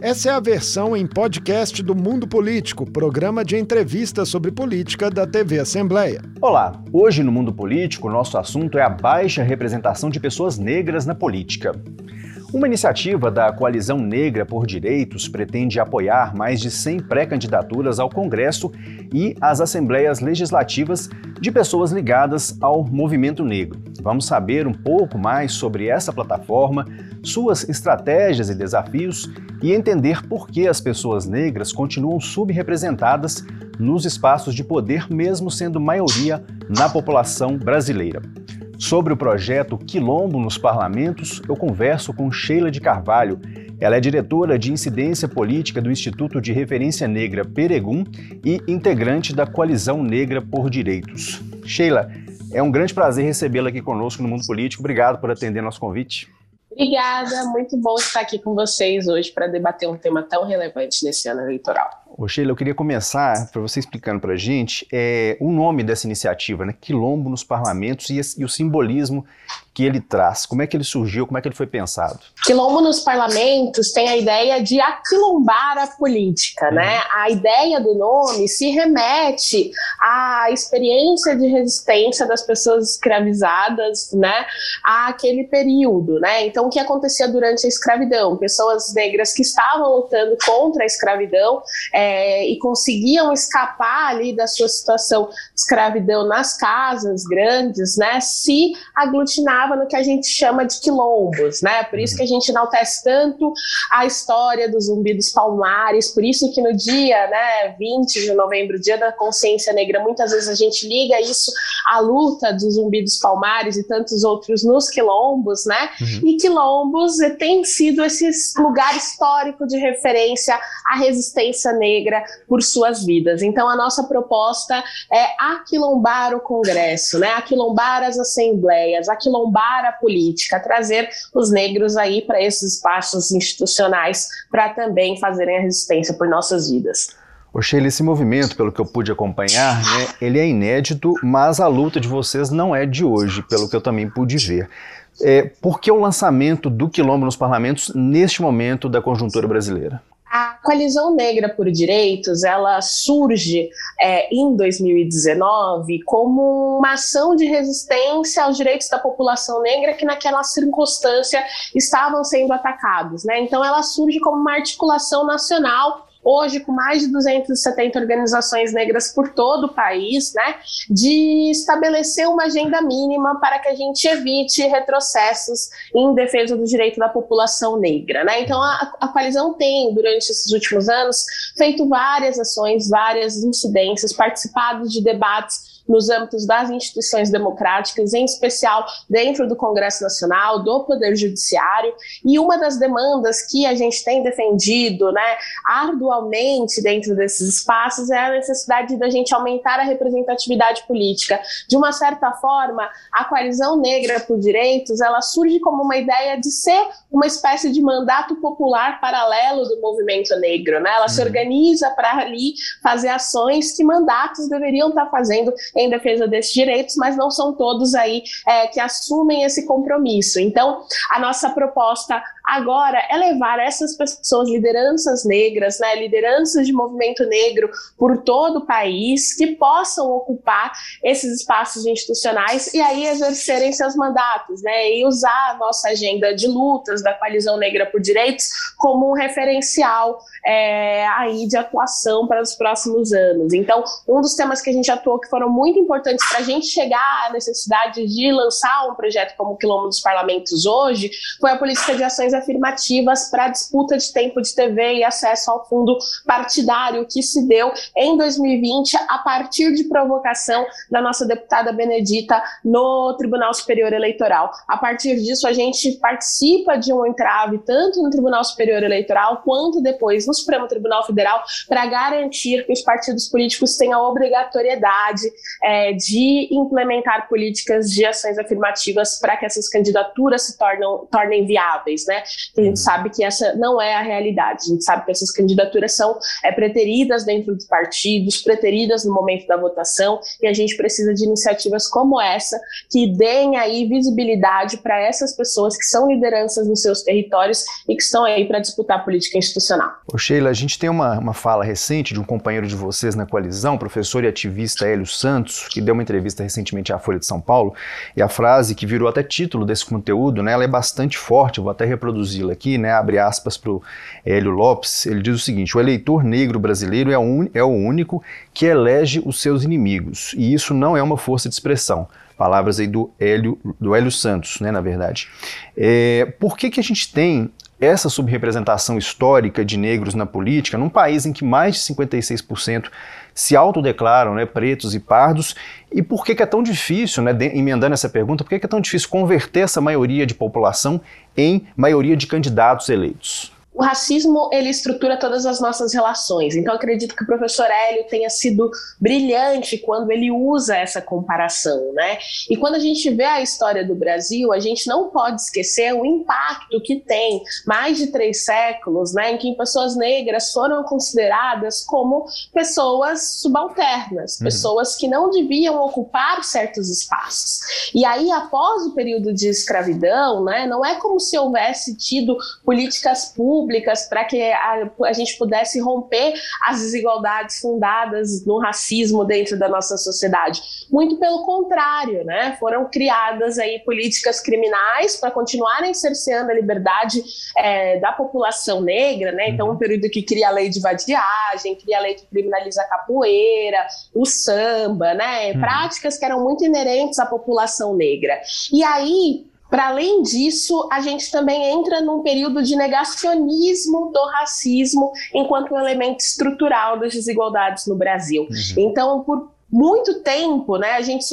Essa é a versão em podcast do Mundo Político, programa de entrevistas sobre política da TV Assembleia. Olá, hoje no Mundo Político, nosso assunto é a baixa representação de pessoas negras na política. Uma iniciativa da Coalizão Negra por Direitos pretende apoiar mais de 100 pré-candidaturas ao Congresso e às Assembleias Legislativas de pessoas ligadas ao movimento negro. Vamos saber um pouco mais sobre essa plataforma, suas estratégias e desafios e entender por que as pessoas negras continuam subrepresentadas nos espaços de poder, mesmo sendo maioria na população brasileira. Sobre o projeto Quilombo nos Parlamentos, eu converso com Sheila de Carvalho. Ela é diretora de incidência política do Instituto de Referência Negra Peregum e integrante da Coalizão Negra por Direitos. Sheila, é um grande prazer recebê-la aqui conosco no Mundo Político. Obrigado por atender nosso convite. Obrigada, muito bom estar aqui com vocês hoje para debater um tema tão relevante nesse ano eleitoral. Ô Sheila, eu queria começar para você explicando para a gente é, o nome dessa iniciativa, né? Quilombo nos Parlamentos e, e, o simbolismo que ele traz. Como é que ele surgiu, como é que ele foi pensado? Quilombo nos Parlamentos tem a ideia de aquilombar a política, uhum. né? A ideia do nome se remete à experiência de resistência das pessoas escravizadas, né? Àquele período, né? Então, o que acontecia durante a escravidão? Pessoas negras que estavam lutando contra a escravidão é, e conseguiam escapar ali da sua situação de escravidão nas casas grandes, né, se aglutinava no que a gente chama de quilombos, né, por isso que a gente enaltece tanto a história dos Zumbi dos Palmares, por isso que no dia, né, 20 de novembro, dia da consciência negra, muitas vezes a gente liga isso à luta dos Zumbi dos Palmares e tantos outros nos quilombos, né, uhum. e quilombos tem sido esse lugar histórico de referência à resistência negra negra por suas vidas. Então, a nossa proposta é aquilombar o Congresso, né? aquilombar as assembleias, aquilombar a política, trazer os negros aí para esses espaços institucionais para também fazerem a resistência por nossas vidas. Sheila, esse movimento, pelo que eu pude acompanhar, né, ele é inédito, mas a luta de vocês não é de hoje, pelo que eu também pude ver. É, por que o lançamento do Quilombo nos parlamentos neste momento da conjuntura brasileira? A Coalizão Negra por Direitos, ela surge é, em 2019 como uma ação de resistência aos direitos da população negra que naquela circunstância estavam sendo atacados. Né? Então ela surge como uma articulação nacional hoje com mais de 270 organizações negras por todo o país, né, de estabelecer uma agenda mínima para que a gente evite retrocessos em defesa do direito da população negra, né? Então a, a coalizão tem durante esses últimos anos feito várias ações, várias incidências, participado de debates nos âmbitos das instituições democráticas, em especial dentro do Congresso Nacional, do Poder Judiciário. E uma das demandas que a gente tem defendido né, arduamente dentro desses espaços é a necessidade da gente aumentar a representatividade política. De uma certa forma, a coalizão negra por direitos ela surge como uma ideia de ser uma espécie de mandato popular paralelo do movimento negro. Né? Ela uhum. se organiza para ali fazer ações que mandatos deveriam estar fazendo em defesa desses direitos, mas não são todos aí é, que assumem esse compromisso. Então, a nossa proposta agora é levar essas pessoas, lideranças negras, né, lideranças de movimento negro por todo o país, que possam ocupar esses espaços institucionais e aí exercerem seus mandatos, né, e usar a nossa agenda de lutas da Coalizão Negra por Direitos como um referencial é, aí de atuação para os próximos anos. Então, um dos temas que a gente atuou que foram muito importantes para a gente chegar à necessidade de lançar um projeto como o Quilombo dos Parlamentos hoje foi a política de ações afirmativas para disputa de tempo de TV e acesso ao fundo partidário que se deu em 2020 a partir de provocação da nossa deputada Benedita no Tribunal Superior Eleitoral. A partir disso, a gente participa de um entrave tanto no Tribunal Superior Eleitoral quanto depois no Supremo Tribunal Federal para garantir que os partidos políticos tenham a obrigatoriedade é, de implementar políticas de ações afirmativas para que essas candidaturas se tornam, tornem viáveis, né? A gente uhum. sabe que essa não é a realidade. A gente sabe que essas candidaturas são é, preteridas dentro dos partidos, preteridas no momento da votação, e a gente precisa de iniciativas como essa que deem aí visibilidade para essas pessoas que são lideranças nos seus territórios e que estão aí para disputar a política institucional. Ô Sheila, a gente tem uma, uma fala recente de um companheiro de vocês na coalizão, professor e ativista Hélio Santos, que deu uma entrevista recentemente à Folha de São Paulo, e a frase que virou até título desse conteúdo, né, ela é bastante forte, vou até reproduzi-la aqui, né, abre aspas para o Hélio Lopes, ele diz o seguinte, o eleitor negro brasileiro é, un, é o único que elege os seus inimigos, e isso não é uma força de expressão. Palavras aí do Hélio, do Hélio Santos, né, na verdade. É, por que, que a gente tem essa subrepresentação histórica de negros na política, num país em que mais de 56% se autodeclaram né, pretos e pardos, e por que, que é tão difícil, né, de, emendando essa pergunta, por que, que é tão difícil converter essa maioria de população em maioria de candidatos eleitos? O racismo ele estrutura todas as nossas relações. Então acredito que o professor Hélio tenha sido brilhante quando ele usa essa comparação, né? E quando a gente vê a história do Brasil, a gente não pode esquecer o impacto que tem mais de três séculos, né, em que pessoas negras foram consideradas como pessoas subalternas, uhum. pessoas que não deviam ocupar certos espaços. E aí, após o período de escravidão, né, não é como se houvesse tido políticas públicas públicas para que a, a, gente pudesse romper as desigualdades fundadas no racismo dentro da nossa sociedade. Muito pelo contrário, né? Foram criadas aí políticas criminais para continuarem cerceando a liberdade é, da população negra, né? Então, um uhum. período que cria a lei de vadiagem, cria a lei que criminaliza a capoeira, o samba, né? Uhum. Práticas que eram muito inerentes à população negra. E aí, para além disso, a gente também entra num período de negacionismo do racismo enquanto um elemento estrutural das desigualdades no Brasil. Uhum. Então, por muito tempo, né, a gente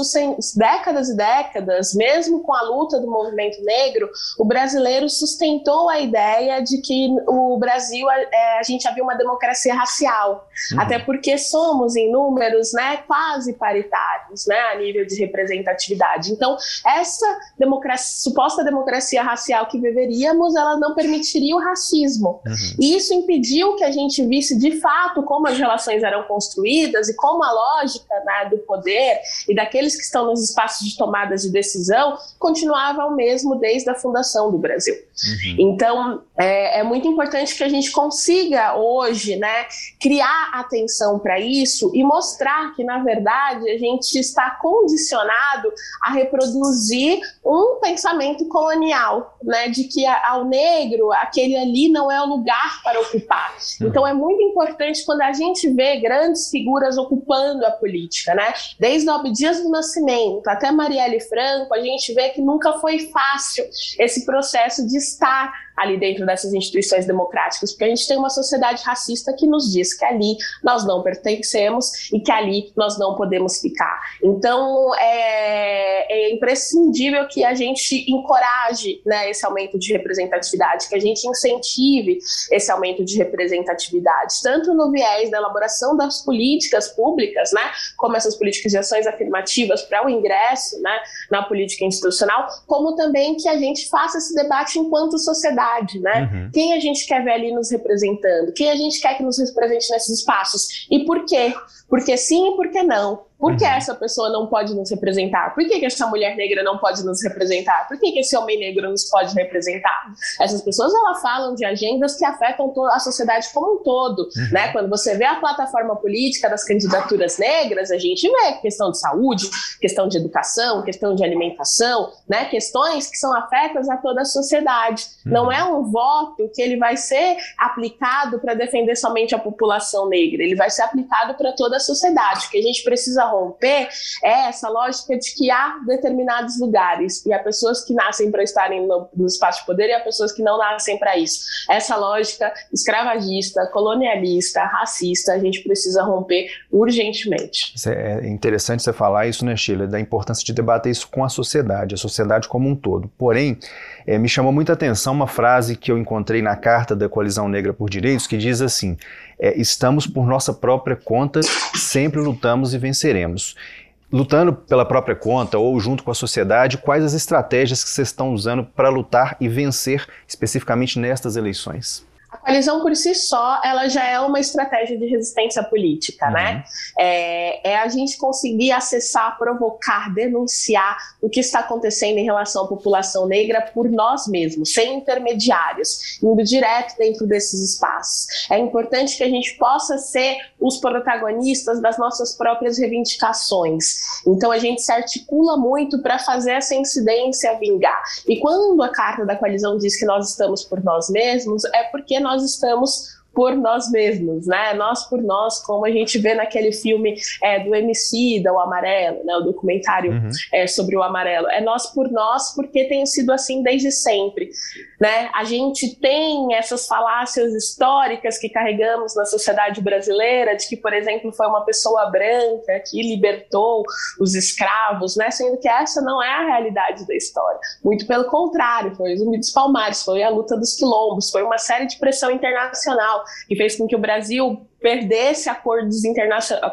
décadas e décadas, mesmo com a luta do movimento negro, o brasileiro sustentou a ideia de que o Brasil é, a gente havia uma democracia racial, uhum. até porque somos em números, né, quase paritários, né, a nível de representatividade. Então, essa democracia, suposta democracia racial que viveríamos, ela não permitiria o racismo. Uhum. E isso impediu que a gente visse de fato como as relações eram construídas e como a lógica né, do poder e daqueles que estão nos espaços de tomadas de decisão continuava o mesmo desde a fundação do Brasil. Uhum. Então, é, é, muito importante que a gente consiga hoje né, criar atenção para isso e mostrar que, na verdade, a gente está condicionado a reproduzir um pensamento colonial, né, de que ao negro, aquele ali não é o lugar para ocupar. Uhum. Então, é muito importante quando a gente vê grandes figuras ocupando a política, né, desde o Dias do Nascimento até Marielle Franco, a gente vê que nunca foi fácil esse processo de estar ali dentro dessas instituições democráticas, porque a gente tem uma sociedade racista que nos diz que ali nós não pertencemos e que ali nós não podemos ficar. Então é, é imprescindível que a gente encoraje né, esse aumento de representatividade, que a gente incentive esse aumento de representatividade, tanto no viés da elaboração das políticas públicas, né, como essas políticas de ações afirmativas para o ingresso né, na política institucional, como também que a gente faça esse debate enquanto sociedade sociedade, né? Uhum. Quem a gente quer ver ali nos representando? Quem a gente quer que nos represente nesses espaços? E por quê? Porque sim e por que não? Por que uhum. essa pessoa não pode nos representar? Por que, que essa mulher negra não pode nos representar? Por que, que esse homem negro nos pode representar? Essas pessoas elas falam de agendas que afetam a sociedade como um todo. Uhum. Né? Quando você vê a plataforma política das candidaturas negras, a gente vê questão de saúde, questão de educação, questão de alimentação, né? questões que são afetas a toda a sociedade. Uhum. Não é um voto que ele vai ser aplicado para defender somente a população negra, ele vai ser aplicado para toda a sociedade. O que a gente precisa romper é essa lógica de que há determinados lugares e há pessoas que nascem para estarem no, no, espaço de poder e há pessoas que não nascem para isso. Essa lógica escravagista, colonialista, racista, a gente precisa romper urgentemente. É interessante você falar isso, né, Sheila, da importância de debater isso com a sociedade, a sociedade como um todo. Porém, é, me chamou muita atenção uma frase que eu encontrei na carta da Coalizão Negra por Direitos que diz assim: é, estamos por nossa própria conta, sempre lutamos e venceremos. lutando pela própria conta ou junto com a sociedade, quais as estratégias que vocês estão usando para lutar e vencer especificamente nestas eleições? A coalizão por si só, ela já é uma estratégia de resistência política, né? uhum. né? É, é, a gente conseguir acessar, provocar, denunciar o que está acontecendo em relação à população negra por nós mesmos, sem intermediários, indo direto dentro desses espaços. É importante que a gente possa ser os protagonistas das nossas próprias reivindicações. Então a gente se articula muito para fazer essa incidência vingar. E quando a carta da coalizão diz que nós estamos por nós mesmos, é porque nós estamos por nós mesmos, né? Nós por nós, como a gente vê naquele filme é, do MC, da O Amarelo, né? O documentário uhum. é, sobre o amarelo. É nós por nós, porque tem sido assim desde sempre, né? A gente tem essas falácias históricas que carregamos na sociedade brasileira, de que, por exemplo, foi uma pessoa branca que libertou os escravos, né? Sendo que essa não é a realidade da história. Muito pelo contrário, foi o Zumbi dos Palmares, foi a luta dos quilombos, foi uma série de pressão internacional que fez com que o Brasil perdesse acordos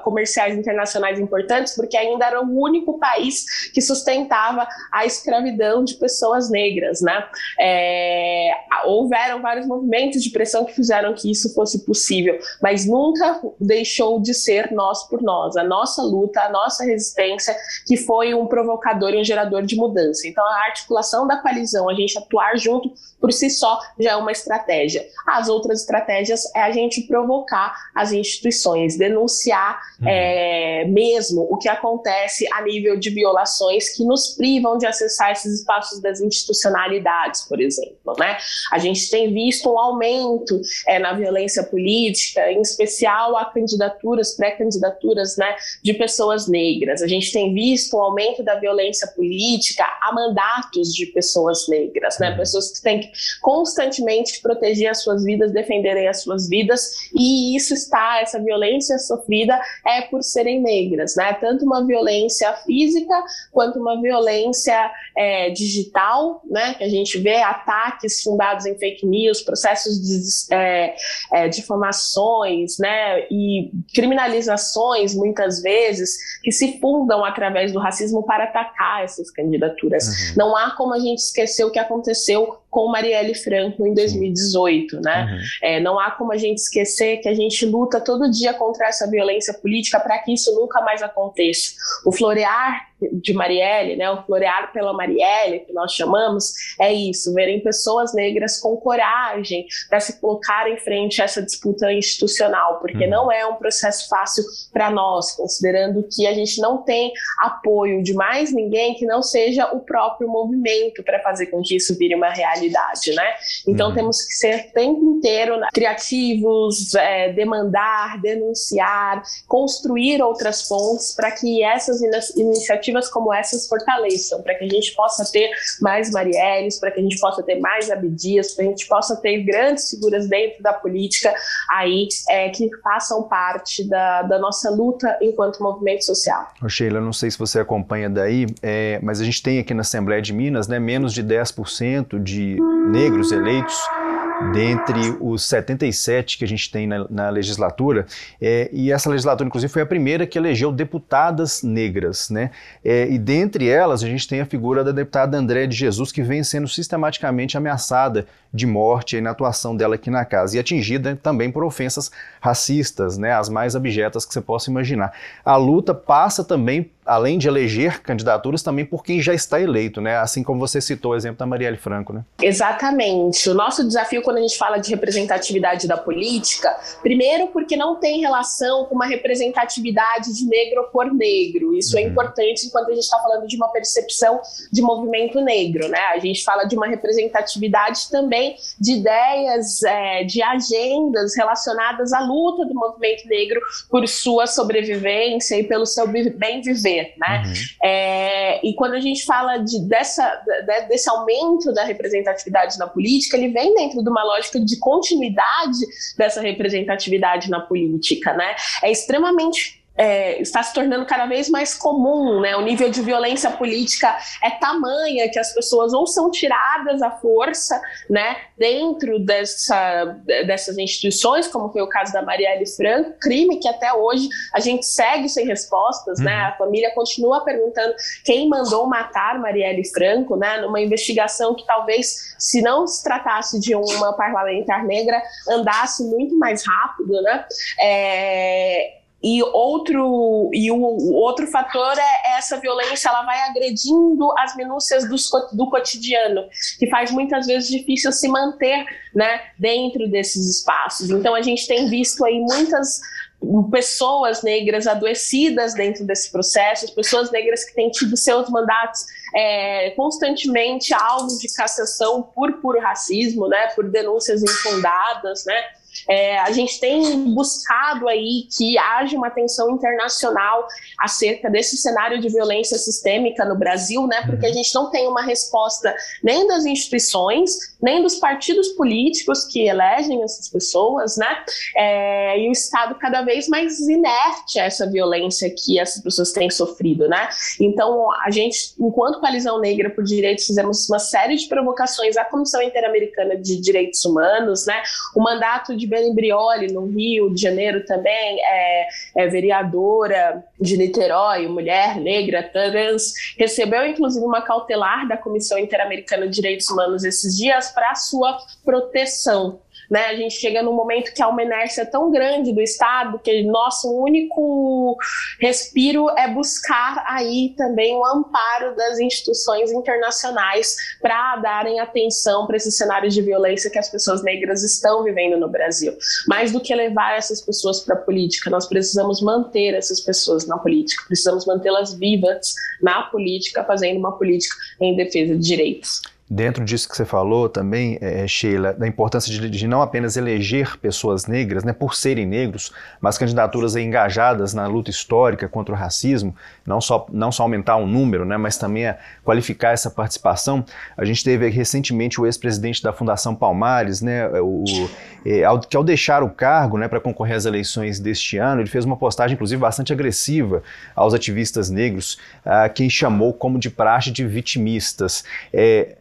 comerciais internacionais importantes, porque ainda era o único país que sustentava a escravidão de pessoas negras, né? É, houveram vários movimentos de pressão que fizeram que isso fosse possível, mas nunca deixou de ser nós por nós, a nossa luta, a nossa resistência, que foi um provocador e um gerador de mudança. Então, a articulação da coalizão, a gente atuar junto por si só já é uma estratégia. As outras estratégias é a gente provocar as instituições, denunciar uhum. é, mesmo o que acontece a nível de violações que nos privam de acessar esses espaços das institucionalidades, por exemplo. Né? A gente tem visto um aumento é, na violência política, em especial a candidaturas, pré-candidaturas né, de pessoas negras. A gente tem visto um aumento da violência política a mandatos de pessoas negras, né? Uhum. pessoas que têm que constantemente proteger as suas vidas, defenderem as suas vidas, e isso está, essa violência sofrida é por serem negras, né? Tanto uma violência física quanto uma violência é, digital, né? Que a gente vê ataques fundados em fake news, processos de é, é, difamações, né? E criminalizações, muitas vezes, que se fundam através do racismo para atacar essas candidaturas. Uhum. Não há como a gente esquecer o que aconteceu com Marielle Franco em 2018, né? Uhum. É, não há como a gente esquecer que a gente luta todo dia contra essa violência política para que isso nunca mais aconteça. O florear de Marielle, né, o florear pela Marielle, que nós chamamos, é isso, verem pessoas negras com coragem para se colocar em frente a essa disputa institucional, porque uhum. não é um processo fácil para nós, considerando que a gente não tem apoio de mais ninguém que não seja o próprio movimento para fazer com que isso vire uma realidade, né? Então uhum. temos que ser o tempo inteiro criativos, é, demandar, denunciar, construir outras fontes para que essas iniciativas como essas fortaleçam, para que a gente possa ter mais Marielles, para que a gente possa ter mais Abdias, para que a gente possa ter grandes figuras dentro da política aí é, que façam parte da, da nossa luta enquanto movimento social. Ô Sheila, não sei se você acompanha daí, é, mas a gente tem aqui na Assembleia de Minas né, menos de 10% de negros eleitos dentre os 77 que a gente tem na, na legislatura, é, e essa legislatura, inclusive, foi a primeira que elegeu deputadas negras, né? É, e dentre elas, a gente tem a figura da deputada André de Jesus, que vem sendo sistematicamente ameaçada de morte na atuação dela aqui na casa, e atingida também por ofensas racistas, né? As mais abjetas que você possa imaginar. A luta passa também além de eleger candidaturas, também por quem já está eleito, né? Assim como você citou o exemplo da Marielle Franco, né? Exatamente. O nosso desafio quando a gente fala de representatividade da política, primeiro porque não tem relação com uma representatividade de negro por negro. Isso é uhum. é importante enquanto a gente está falando de uma percepção de movimento negro, né? A gente fala de uma representatividade também de ideias, é, de agendas relacionadas à luta do movimento negro por sua sobrevivência e pelo seu bem viver né? Uhum. É, e quando a gente fala de, dessa, de, desse aumento da representatividade na política, ele vem dentro de uma lógica de continuidade dessa representatividade na política, né? É extremamente é, está se tornando cada vez mais comum, né? O nível de violência política é tamanha que as pessoas ou são tiradas à força, né, dentro dessa, dessas instituições, como foi o caso da Marielle Franco, crime que até hoje a gente segue sem respostas, né? uhum. né? A família continua perguntando quem mandou matar Marielle Franco, né? Numa investigação que talvez, se não se tratasse de uma parlamentar negra, andasse muito mais rápido, né? É, e outro, e o, o, outro fator é essa violência, ela vai agredindo as minúcias do, do cotidiano, que faz muitas vezes difícil se manter né, dentro desses espaços. Então a gente tem visto aí muitas pessoas negras adoecidas dentro desse processo, pessoas negras que têm tido seus mandatos é, constantemente alvos de cassação por puro racismo, né, por denúncias infundadas, né, é, a gente tem buscado aí que haja uma atenção internacional acerca desse cenário de violência sistêmica no Brasil, né? Porque a uhum. gente não tem uma resposta nem das instituições, nem dos partidos políticos que elegem essas pessoas, né? É, e o Estado cada vez mais inerte a essa violência que essas pessoas têm sofrido, né? Então, a gente, enquanto Coalizão Negra por Direitos, fizemos uma série de provocações à Comissão Interamericana de Direitos Humanos, né? O mandato de Belen Brioli, no Rio de Janeiro também, é, é vereadora de Niterói, mulher negra, trans, recebeu inclusive uma cautelar da Comissão Interamericana de Direitos Humanos esses dias para sua proteção. Né? A gente chega num momento que há uma inércia tão grande do Estado que nosso único respiro é buscar aí também o amparo das instituições internacionais para darem atenção para esses cenários de violência que as pessoas negras estão vivendo no Brasil. Mais do que levar essas pessoas para a política, nós precisamos manter essas pessoas na política, precisamos mantê-las vivas na política, fazendo uma política em defesa de direitos. Dentro disso que você falou também, é, Sheila, da importância de, de, não apenas eleger pessoas negras, né, por serem negros, mas candidaturas engajadas na luta histórica contra o racismo, não só, não só aumentar o número, né, mas também a qualificar essa participação. A gente teve recentemente o ex-presidente da Fundação Palmares, né, o, é, ao, que ao deixar o cargo né, para concorrer às eleições deste ano, ele fez uma postagem, inclusive, bastante agressiva aos ativistas negros, a quem chamou como de praxe de vitimistas. É,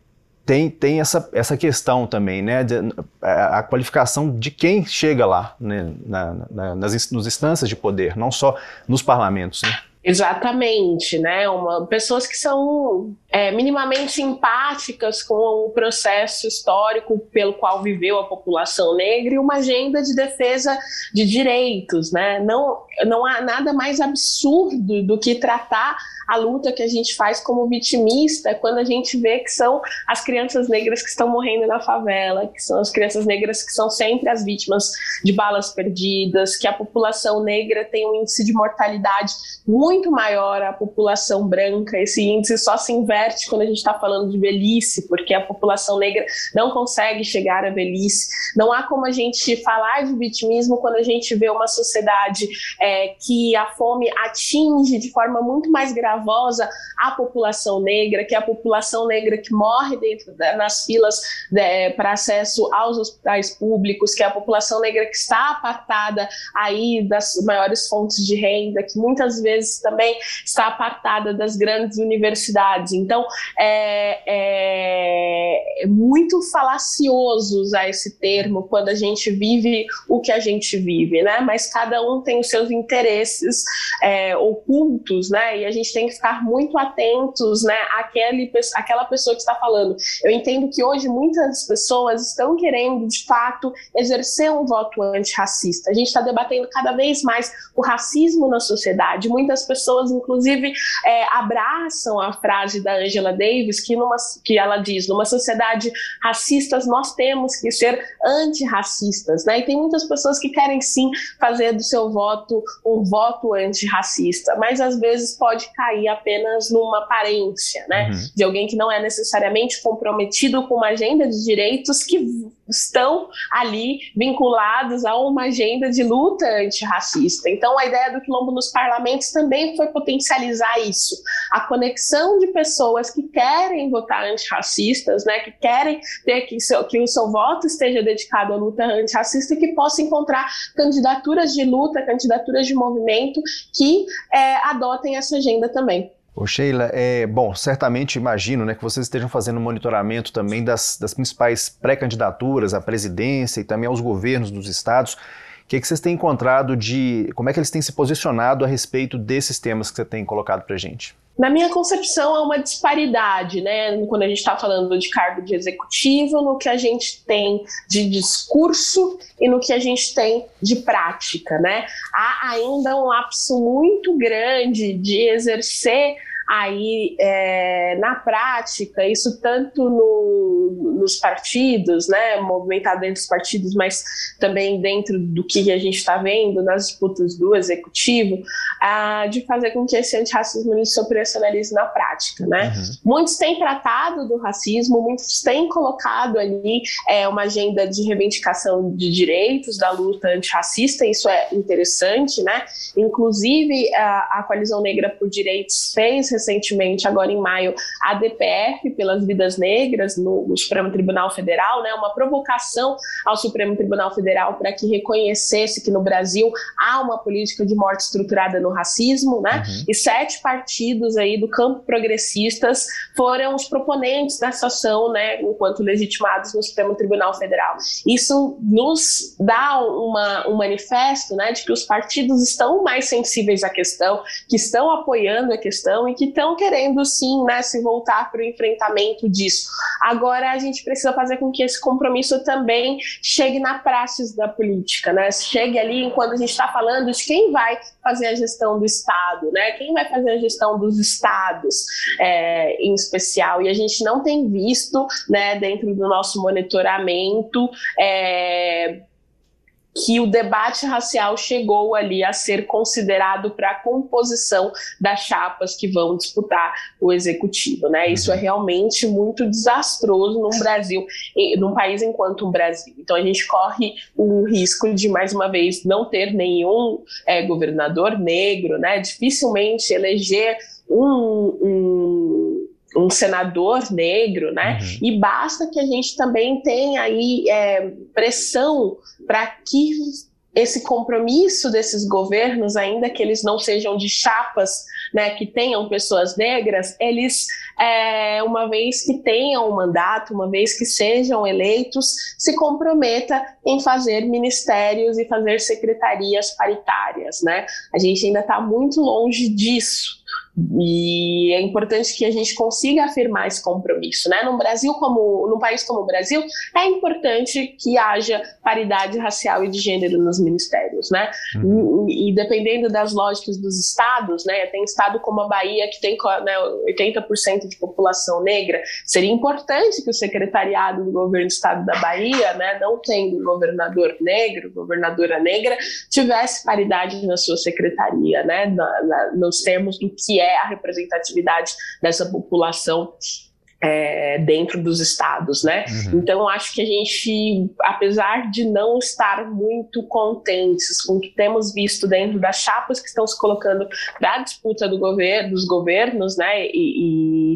tem, tem essa, essa questão também, né? De, a, a, qualificação de quem chega lá, né? Na, na, nas, nas instâncias de poder, não só nos parlamentos. Né? Exatamente, né? Uma, pessoas que são é, minimamente simpáticas com o processo histórico pelo qual viveu a população negra e uma agenda de defesa de direitos, né? Não, não há nada mais absurdo do que tratar a luta que a gente faz como vitimista quando a gente vê que são as crianças negras que estão morrendo na favela, que são as crianças negras que são sempre as vítimas de balas perdidas, que a população negra tem um índice de mortalidade muito maior à população branca. Esse índice só se inverte quando a gente está falando de velhice, porque a população negra não consegue chegar à velhice. Não há como a gente falar de vitimismo quando a gente vê uma sociedade é, que a fome atinge de forma muito mais gravosa à população negra, que é a população negra que morre dentro da, nas filas né, para acesso aos hospitais públicos, que é a população negra que está apartada aí das maiores fontes de renda, que muitas vezes também está apartada das grandes universidades. Então, é, é, é muito falacioso usar esse termo quando a gente vive o que a gente vive, né? Mas cada um tem os seus interesses é, ocultos, né? E a gente tem que ficar muito atentos, né, àquele, àquela pessoa que está falando. Eu entendo que hoje muitas pessoas estão querendo, de fato, exercer um voto antirracista. A gente está debatendo cada vez mais o racismo na sociedade. Muitas pessoas, inclusive, é, abraçam a frase da Angela Davis, que, numa, que ela diz: numa sociedade racista, nós temos que ser antirracistas. Né? E tem muitas pessoas que querem sim fazer do seu voto um voto antirracista, mas às vezes pode cair apenas numa aparência, né? Uhum. De alguém que não é necessariamente comprometido com uma agenda de direitos que estão ali vinculados a uma agenda de luta antirracista. Então, a ideia do quilombo nos parlamentos também foi potencializar isso, a conexão de pessoas que querem votar antirracistas, né, que querem ter que, seu, que o seu voto esteja dedicado à luta antirracista e que possa encontrar candidaturas de luta, candidaturas de movimento que é, adotem essa agenda também. Ô Sheila, é, bom, certamente imagino né, que vocês estejam fazendo um monitoramento também das, das principais pré-candidaturas à presidência e também aos governos dos estados. O que, é que vocês têm encontrado de. Como é que eles têm se posicionado a respeito desses temas que você tem colocado para gente? Na minha concepção, há uma disparidade, né? Quando a gente está falando de cargo de executivo, no que a gente tem de discurso e no que a gente tem de prática, né? Há ainda um lapso muito grande de exercer aí é, na prática, isso tanto no, nos partidos, né, movimentado dentro dos partidos, mas também dentro do que a gente está vendo nas disputas do executivo, ah, de fazer com que esse antirracismo se operacionalize na prática, né? Uhum. Muitos têm tratado do racismo, muitos têm colocado ali é, uma agenda de reivindicação de direitos da luta antirracista, isso é interessante, né? Inclusive, a, a Coalizão Negra por Direitos fez recentemente, agora em maio, a DPF pelas vidas negras no, no Supremo Tribunal Federal, né, uma provocação ao Supremo Tribunal Federal para que reconhecesse que no Brasil há uma política de morte estruturada no racismo, né? Uhum. E sete partidos aí do campo progressistas foram os proponentes dessa ação, né, enquanto legitimados no Supremo Tribunal Federal. Isso nos dá uma, um manifesto, né, de que os partidos estão mais sensíveis à questão, que estão apoiando a questão e que estão querendo sim né, se voltar para o enfrentamento disso. Agora a gente precisa fazer com que esse compromisso também chegue na praxis da política, né? Chegue ali quando a gente está falando de quem vai fazer a gestão do Estado, né? Quem vai fazer a gestão dos estados é, em especial. E a gente não tem visto, né, dentro do nosso monitoramento, é, que o debate racial chegou ali a ser considerado para a composição das chapas que vão disputar o executivo, né? Isso é uhum. realmente muito desastroso num Brasil, num país enquanto um Brasil. Então a gente corre o risco de mais uma vez não ter nenhum é, governador negro, né? Dificilmente eleger um um senador negro, né? Uhum. E basta que a gente também tenha aí é, pressão para que esse compromisso desses governos, ainda que eles não sejam de chapas, né, que tenham pessoas negras, eles, é, uma vez que tenham um mandato, uma vez que sejam eleitos, se comprometa em fazer ministérios e fazer secretarias paritárias, né? A gente ainda está muito longe disso. E é importante que a gente consiga afirmar esse compromisso, né? No Brasil como num país como o Brasil, é importante que haja paridade racial e de gênero nos ministérios, né? Uhum. E, e, dependendo das lógicas dos estados, né? Tem estado como a Bahia que tem né, 80% de população negra, seria importante que o secretariado do governo do estado da Bahia, né, não tendo governador negro, governadora negra, tivesse paridade na sua secretaria, né? Na, na, nos termos do que é a representatividade dessa população é, dentro dos estados, né? Uhum. Então, acho que a gente, apesar de não estar muito contentes com o que temos visto dentro das chapas que estão se colocando da disputa do governo, dos governos, né, e, e,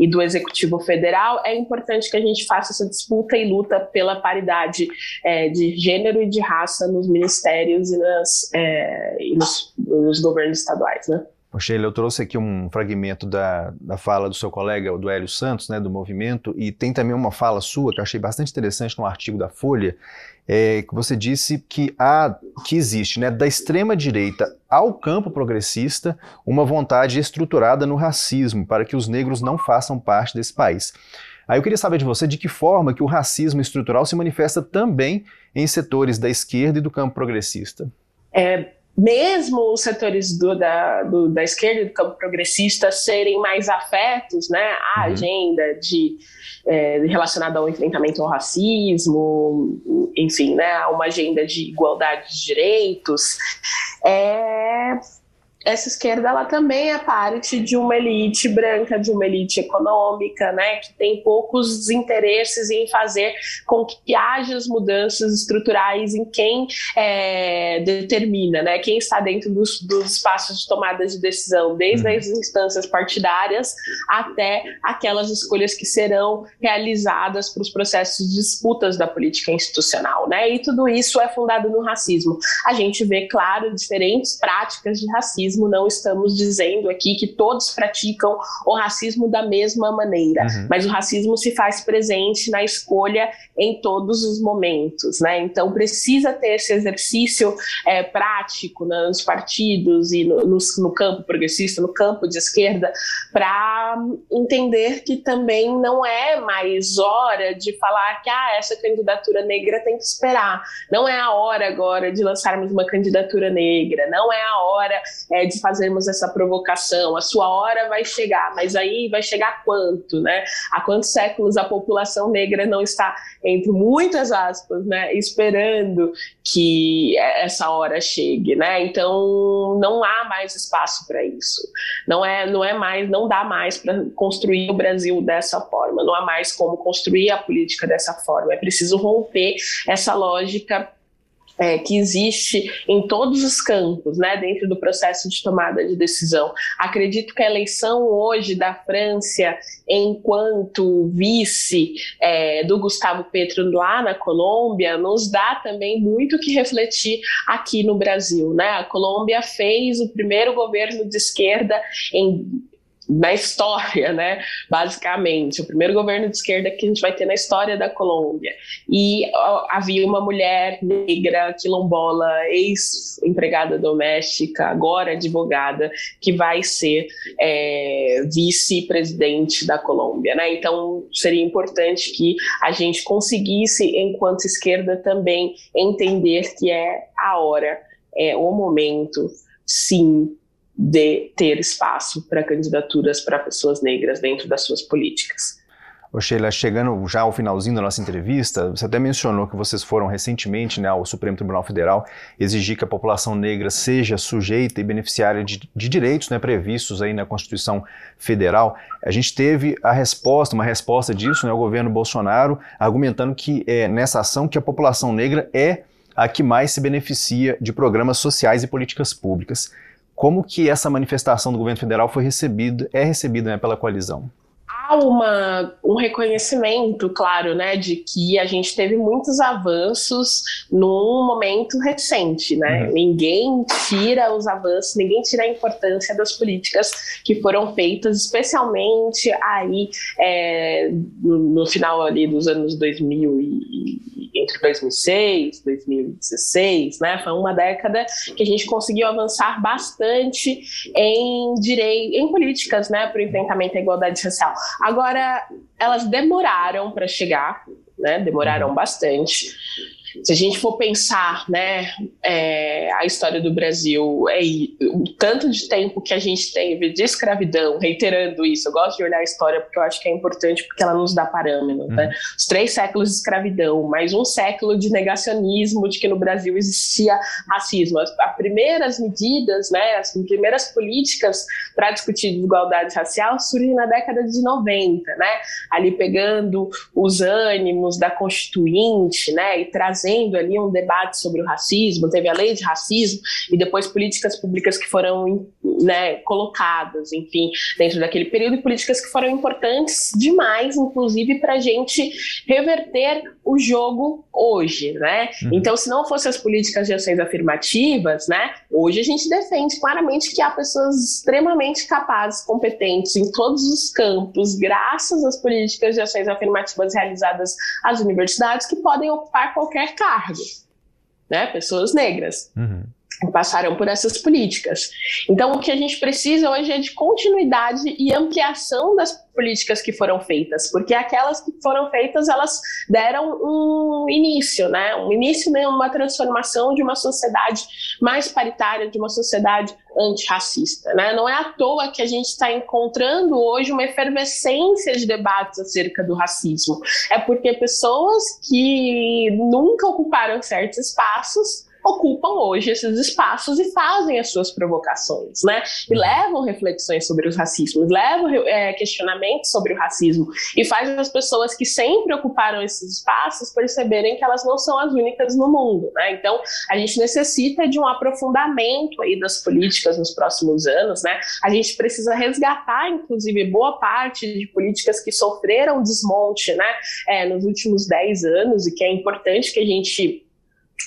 e, do executivo federal, é importante que a gente faça essa disputa e luta pela paridade é, de gênero e de raça nos ministérios e, nas, é, e nos, nos governos estaduais, né? Sheila, eu trouxe aqui um fragmento da, da fala do seu colega, do Hélio Santos, né, do movimento, e tem também uma fala sua que eu achei bastante interessante num artigo da Folha, é, que você disse que, há, que existe, né, da extrema-direita ao campo progressista, uma vontade estruturada no racismo, para que os negros não façam parte desse país. Aí eu queria saber de você de que forma que o racismo estrutural se manifesta também em setores da esquerda e do campo progressista. É, mesmo os setores do, da, do, da esquerda e do campo progressista serem mais afetos né, à uhum. agenda de, é, relacionada ao enfrentamento ao racismo, enfim, né, a uma agenda de igualdade de direitos, é, essa esquerda ela também é parte de uma elite branca, de uma elite econômica, né, que tem poucos interesses em fazer com que haja as mudanças estruturais em quem é, determina, né, quem está dentro dos, dos, espaços de tomada de decisão, desde uhum. as instâncias partidárias até aquelas escolhas que serão realizadas para os processos de disputas da política institucional, né, e tudo isso é fundado no racismo. A gente vê, claro, diferentes práticas de racismo racismo, não estamos dizendo aqui que todos praticam o racismo da mesma maneira, uhum. mas o racismo se faz presente na escolha em todos os momentos, né? Então precisa ter esse exercício é, prático nos partidos e no, no, no campo progressista, no campo de esquerda, para entender que também não é mais hora de falar que ah, essa candidatura negra tem que esperar. Não é a hora agora de lançarmos uma candidatura negra, não é a hora é, de fazermos essa provocação. A sua hora vai chegar, mas aí vai chegar quanto, né? Há quantos séculos a população negra não está, entre muitas aspas, né, esperando que essa hora chegue, né? Então não há mais espaço para isso. Não é, não é mais, não dá mais para construir o Brasil dessa forma. Não há mais como construir a política dessa forma. É preciso romper essa lógica é, que existe em todos os campos, né, dentro do processo de tomada de decisão. Acredito que a eleição hoje da França, enquanto vice é, do Gustavo Petro lá na Colômbia, nos dá também muito que refletir aqui no Brasil. Né? A Colômbia fez o primeiro governo de esquerda em na história, né? Basicamente, o primeiro governo de esquerda que a gente vai ter na história da Colômbia. E ó, havia uma mulher negra, quilombola, ex-empregada doméstica, agora advogada, que vai ser é, vice-presidente da Colômbia, né? Então, seria importante que a gente conseguisse, enquanto esquerda, também entender que é a hora, é o momento, sim, de ter espaço para candidaturas para pessoas negras dentro das suas políticas. Ô Sheila, chegando já ao finalzinho da nossa entrevista, você até mencionou que vocês foram recentemente né, ao Supremo Tribunal Federal exigir que a população negra seja sujeita e beneficiária de, de direitos né, previstos aí na Constituição Federal. A gente teve a resposta, uma resposta disso, né, o governo Bolsonaro argumentando que é nessa ação que a população negra é a que mais se beneficia de programas sociais e políticas públicas. Como que essa manifestação do governo federal foi recebida, é recebida né, pela coalizão? Há uma, um reconhecimento, claro, né, de que a gente teve muitos avanços num momento recente, né? Uhum. Ninguém tira os avanços, ninguém tira a importância das políticas que foram feitas, especialmente aí é, no, no, final ali dos anos 2000 e entre 2006 e 2016, né? Foi uma década que a gente conseguiu avançar bastante em direito, em políticas, né, para o enfrentamento à igualdade racial. Agora, elas demoraram para chegar, né? Demoraram uhum. bastante. Se a gente for pensar, né, é, a história do Brasil, é, o tanto de tempo que a gente teve de escravidão, reiterando isso, eu gosto de olhar a história porque eu acho que é importante porque ela nos dá parâmetros, né? uhum. né? Os três séculos de escravidão, mais um século de negacionismo de que no Brasil existia racismo. As, as primeiras medidas, né, as primeiras políticas para discutir desigualdade racial surgem na década de 90, né? Ali pegando os ânimos da Constituinte, né, e trazendo trazendo ali um debate sobre o racismo, teve a lei de racismo e depois políticas públicas que foram né, colocadas, enfim, dentro daquele período, e políticas que foram importantes demais, inclusive, para a gente reverter o jogo hoje, né? Uhum. Então, se não fossem as políticas de ações afirmativas, né, hoje a gente defende claramente que há pessoas extremamente capazes, competentes em todos os campos, graças às políticas de ações afirmativas realizadas às universidades, que podem ocupar qualquer cargo, né? Pessoas negras. Uhum passaram por essas políticas. Então, o que a gente precisa hoje é de continuidade e ampliação das políticas que foram feitas, porque aquelas que foram feitas, elas deram um início, né? Um início de uma transformação de uma sociedade mais paritária, de uma sociedade antirracista, né? Não é à toa que a gente está encontrando hoje uma efervescência de debates acerca do racismo. É porque pessoas que nunca ocuparam certos espaços ocupam hoje esses espaços e fazem as suas provocações, né? E levam reflexões sobre os racismos, levam é, questionamentos sobre o racismo e fazem as pessoas que sempre ocuparam esses espaços perceberem que elas não são as únicas no mundo, né? Então, a gente necessita de um aprofundamento aí das políticas nos próximos anos, né? A gente precisa resgatar, inclusive, boa parte de políticas que sofreram desmonte, né? É, nos últimos 10 anos e que é importante que a gente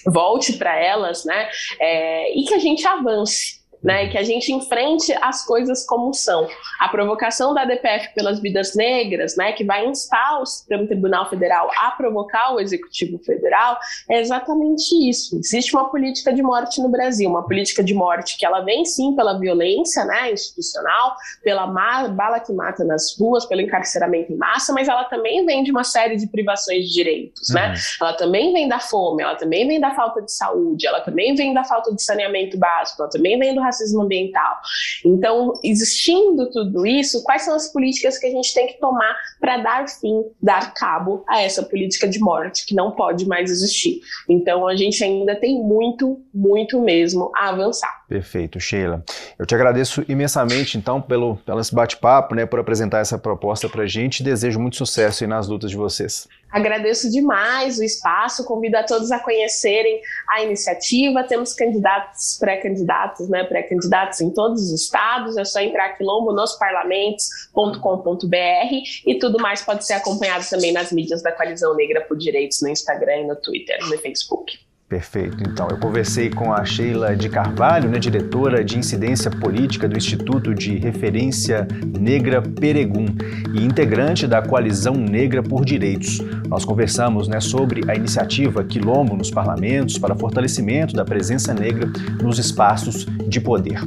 volte para elas, né? É, e que a gente avance né, que a gente enfrente as coisas como são. A provocação da DPF pelas vidas negras, né, que vai instar o Supremo Tribunal Federal a provocar o Executivo Federal, é exatamente isso. Existe uma política de morte no Brasil, uma política de morte que ela vem sim pela violência, né, institucional, pela bala que mata nas ruas, pelo encarceramento em massa, mas ela também vem de uma série de privações de direitos, né? uhum. né? Ela também vem da fome, ela também vem da falta de saúde, ela também vem da falta de saneamento básico, ela também vem do racismo ambiental. Então, existindo tudo isso, quais são as políticas que a gente tem que tomar para dar fim, dar cabo a essa política de morte que não pode mais existir? Então, a gente ainda tem muito, muito mesmo a avançar. Perfeito, Sheila. Eu te agradeço imensamente, então, pelo, pelo esse bate-papo, né, por apresentar essa proposta para a gente desejo muito sucesso nas lutas de vocês. Agradeço demais o espaço, convido a todos a conhecerem a iniciativa. Temos candidatos, pré-candidatos, né, pré-candidatos em todos os estados. É só entrar quilombonosparlamentos.com.br e tudo mais pode ser acompanhado também nas mídias da Coalizão Negra por Direitos no Instagram, no Twitter, no Facebook. Perfeito. Então, eu conversei com a Sheila de Carvalho, né, diretora de incidência política do Instituto de Referência Negra Peregum e integrante da Coalizão Negra por Direitos. Nós conversamos né, sobre a iniciativa Quilombo nos parlamentos para fortalecimento da presença negra nos espaços de poder.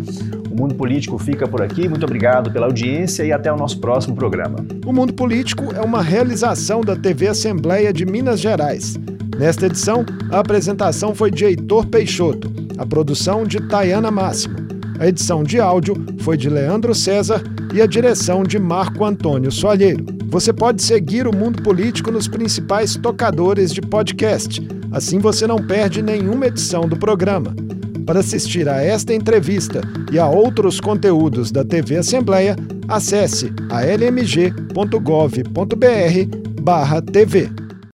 O Mundo Político fica por aqui. Muito obrigado pela audiência e até o nosso próximo programa. O Mundo Político é uma realização da TV Assembleia de Minas Gerais. Nesta edição, a apresentação foi de Heitor Peixoto, a produção de Tayana Máximo. A edição de áudio foi de Leandro César e a direção de Marco Antônio Soalheiro. Você pode seguir o Mundo Político nos principais tocadores de podcast. Assim você não perde nenhuma edição do programa. Para assistir a esta entrevista e a outros conteúdos da TV Assembleia, acesse a lmg.gov.br/tv.